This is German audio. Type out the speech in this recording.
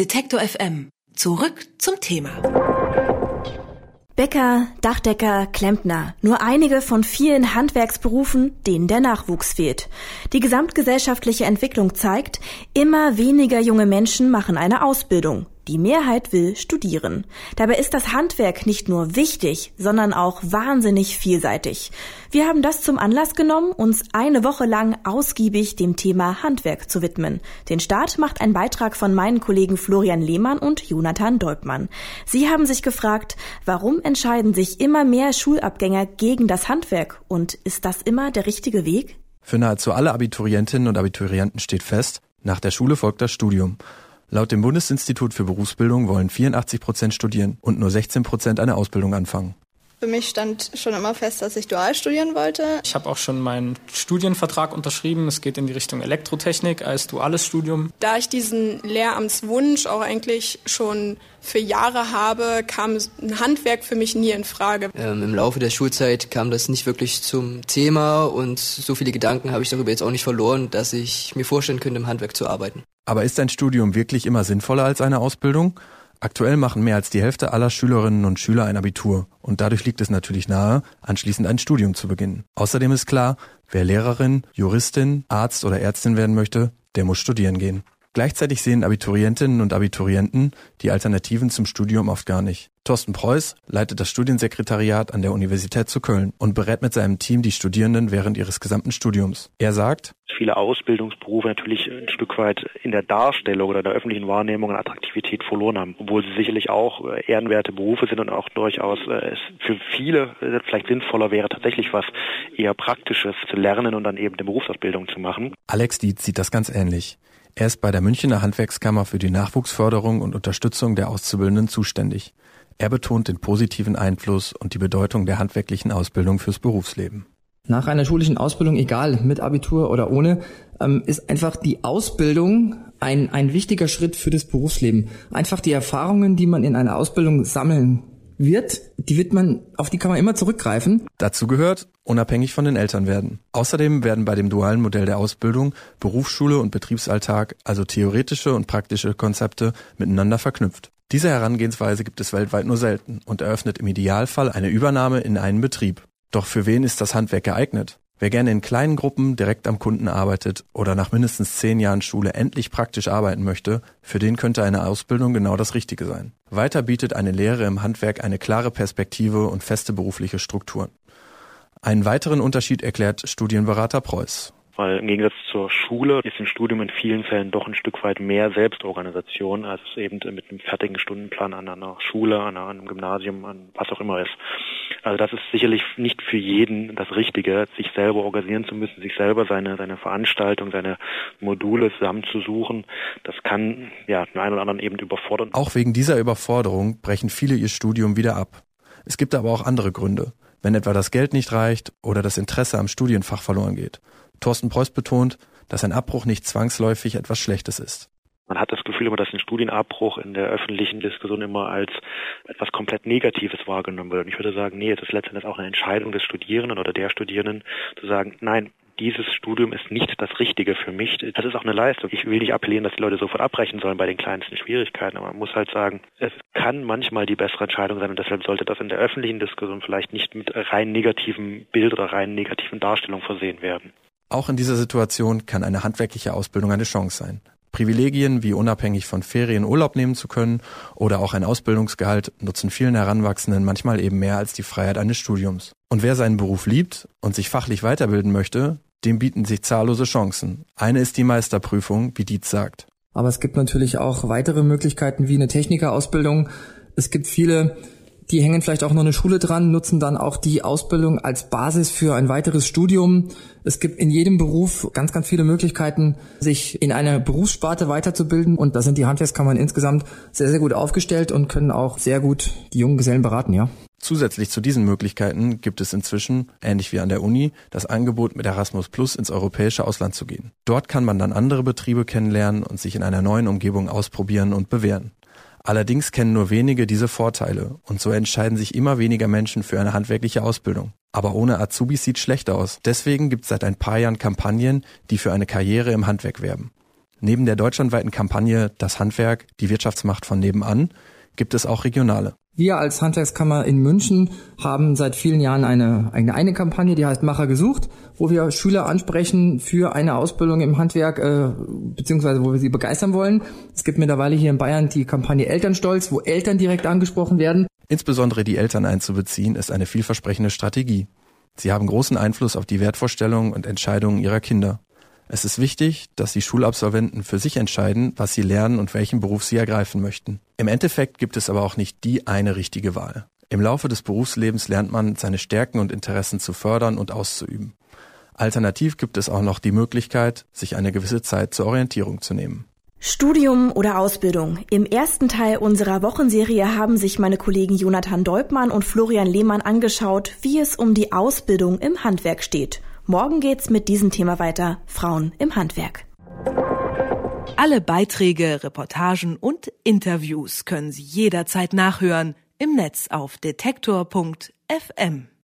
Detektor FM. Zurück zum Thema. Bäcker, Dachdecker, Klempner. Nur einige von vielen Handwerksberufen, denen der Nachwuchs fehlt. Die gesamtgesellschaftliche Entwicklung zeigt, immer weniger junge Menschen machen eine Ausbildung. Die Mehrheit will studieren. Dabei ist das Handwerk nicht nur wichtig, sondern auch wahnsinnig vielseitig. Wir haben das zum Anlass genommen, uns eine Woche lang ausgiebig dem Thema Handwerk zu widmen. Den Start macht ein Beitrag von meinen Kollegen Florian Lehmann und Jonathan Deubmann. Sie haben sich gefragt, warum entscheiden sich immer mehr Schulabgänger gegen das Handwerk und ist das immer der richtige Weg? Für nahezu alle Abiturientinnen und Abiturienten steht fest, nach der Schule folgt das Studium. Laut dem Bundesinstitut für Berufsbildung wollen 84 Prozent studieren und nur 16 Prozent eine Ausbildung anfangen. Für mich stand schon immer fest, dass ich dual studieren wollte. Ich habe auch schon meinen Studienvertrag unterschrieben. Es geht in die Richtung Elektrotechnik als duales Studium. Da ich diesen Lehramtswunsch auch eigentlich schon für Jahre habe, kam ein Handwerk für mich nie in Frage. Ähm, Im Laufe der Schulzeit kam das nicht wirklich zum Thema und so viele Gedanken habe ich darüber jetzt auch nicht verloren, dass ich mir vorstellen könnte, im Handwerk zu arbeiten. Aber ist ein Studium wirklich immer sinnvoller als eine Ausbildung? Aktuell machen mehr als die Hälfte aller Schülerinnen und Schüler ein Abitur und dadurch liegt es natürlich nahe, anschließend ein Studium zu beginnen. Außerdem ist klar, wer Lehrerin, Juristin, Arzt oder Ärztin werden möchte, der muss studieren gehen. Gleichzeitig sehen Abiturientinnen und Abiturienten die Alternativen zum Studium oft gar nicht. Thorsten Preuß leitet das Studiensekretariat an der Universität zu Köln und berät mit seinem Team die Studierenden während ihres gesamten Studiums. Er sagt, viele Ausbildungsberufe natürlich ein Stück weit in der Darstellung oder der öffentlichen Wahrnehmung an Attraktivität verloren haben, obwohl sie sicherlich auch äh, ehrenwerte Berufe sind und auch durchaus äh, es für viele äh, vielleicht sinnvoller wäre, tatsächlich was eher Praktisches zu lernen und dann eben eine Berufsausbildung zu machen. Alex Dietz sieht das ganz ähnlich. Er ist bei der Münchner Handwerkskammer für die Nachwuchsförderung und Unterstützung der Auszubildenden zuständig. Er betont den positiven Einfluss und die Bedeutung der handwerklichen Ausbildung fürs Berufsleben. Nach einer schulischen Ausbildung, egal mit Abitur oder ohne, ähm, ist einfach die Ausbildung ein, ein wichtiger Schritt für das Berufsleben. Einfach die Erfahrungen, die man in einer Ausbildung sammeln wird, die wird man, auf die kann man immer zurückgreifen. Dazu gehört, unabhängig von den Eltern werden. Außerdem werden bei dem dualen Modell der Ausbildung Berufsschule und Betriebsalltag, also theoretische und praktische Konzepte, miteinander verknüpft. Diese Herangehensweise gibt es weltweit nur selten und eröffnet im Idealfall eine Übernahme in einen Betrieb. Doch für wen ist das Handwerk geeignet? Wer gerne in kleinen Gruppen direkt am Kunden arbeitet oder nach mindestens zehn Jahren Schule endlich praktisch arbeiten möchte, für den könnte eine Ausbildung genau das Richtige sein. Weiter bietet eine Lehre im Handwerk eine klare Perspektive und feste berufliche Strukturen. Einen weiteren Unterschied erklärt Studienberater Preuß. Weil im Gegensatz zur Schule ist im Studium in vielen Fällen doch ein Stück weit mehr Selbstorganisation, als es eben mit einem fertigen Stundenplan an einer Schule, an einem Gymnasium, an was auch immer ist. Also das ist sicherlich nicht für jeden das Richtige, sich selber organisieren zu müssen, sich selber seine, seine Veranstaltung, seine Module zusammenzusuchen. Das kann ja den einen oder anderen eben überfordern. Auch wegen dieser Überforderung brechen viele ihr Studium wieder ab. Es gibt aber auch andere Gründe, wenn etwa das Geld nicht reicht oder das Interesse am Studienfach verloren geht. Thorsten Preuß betont, dass ein Abbruch nicht zwangsläufig etwas Schlechtes ist. Man hat das Gefühl immer, dass ein Studienabbruch in der öffentlichen Diskussion immer als etwas komplett Negatives wahrgenommen wird. Und ich würde sagen, nee, es ist letztendlich auch eine Entscheidung des Studierenden oder der Studierenden zu sagen, nein, dieses Studium ist nicht das Richtige für mich. Das ist auch eine Leistung. Ich will nicht appellieren, dass die Leute sofort abbrechen sollen bei den kleinsten Schwierigkeiten, aber man muss halt sagen, es kann manchmal die bessere Entscheidung sein und deshalb sollte das in der öffentlichen Diskussion vielleicht nicht mit rein negativen Bild oder rein negativen Darstellungen versehen werden. Auch in dieser Situation kann eine handwerkliche Ausbildung eine Chance sein. Privilegien wie unabhängig von Ferien Urlaub nehmen zu können oder auch ein Ausbildungsgehalt nutzen vielen Heranwachsenden manchmal eben mehr als die Freiheit eines Studiums. Und wer seinen Beruf liebt und sich fachlich weiterbilden möchte, dem bieten sich zahllose Chancen. Eine ist die Meisterprüfung, wie Dietz sagt. Aber es gibt natürlich auch weitere Möglichkeiten wie eine Technikerausbildung. Es gibt viele die hängen vielleicht auch noch eine Schule dran, nutzen dann auch die Ausbildung als Basis für ein weiteres Studium. Es gibt in jedem Beruf ganz, ganz viele Möglichkeiten, sich in einer Berufssparte weiterzubilden. Und da sind die Handwerkskammern insgesamt sehr, sehr gut aufgestellt und können auch sehr gut die jungen Gesellen beraten, ja. Zusätzlich zu diesen Möglichkeiten gibt es inzwischen, ähnlich wie an der Uni, das Angebot mit Erasmus Plus ins europäische Ausland zu gehen. Dort kann man dann andere Betriebe kennenlernen und sich in einer neuen Umgebung ausprobieren und bewähren. Allerdings kennen nur wenige diese Vorteile und so entscheiden sich immer weniger Menschen für eine handwerkliche Ausbildung. Aber ohne Azubis sieht schlecht aus. Deswegen gibt es seit ein paar Jahren Kampagnen, die für eine Karriere im Handwerk werben. Neben der deutschlandweiten Kampagne Das Handwerk, die Wirtschaftsmacht von nebenan, gibt es auch regionale. Wir als Handwerkskammer in München haben seit vielen Jahren eine eigene eine Kampagne, die heißt Macher gesucht, wo wir Schüler ansprechen für eine Ausbildung im Handwerk, äh, beziehungsweise wo wir sie begeistern wollen. Es gibt mittlerweile hier in Bayern die Kampagne Elternstolz, wo Eltern direkt angesprochen werden. Insbesondere die Eltern einzubeziehen, ist eine vielversprechende Strategie. Sie haben großen Einfluss auf die Wertvorstellungen und Entscheidungen ihrer Kinder. Es ist wichtig, dass die Schulabsolventen für sich entscheiden, was sie lernen und welchen Beruf sie ergreifen möchten. Im Endeffekt gibt es aber auch nicht die eine richtige Wahl. Im Laufe des Berufslebens lernt man, seine Stärken und Interessen zu fördern und auszuüben. Alternativ gibt es auch noch die Möglichkeit, sich eine gewisse Zeit zur Orientierung zu nehmen. Studium oder Ausbildung. Im ersten Teil unserer Wochenserie haben sich meine Kollegen Jonathan Deubmann und Florian Lehmann angeschaut, wie es um die Ausbildung im Handwerk steht. Morgen geht's mit diesem Thema weiter. Frauen im Handwerk. Alle Beiträge, Reportagen und Interviews können Sie jederzeit nachhören im Netz auf detektor.fm.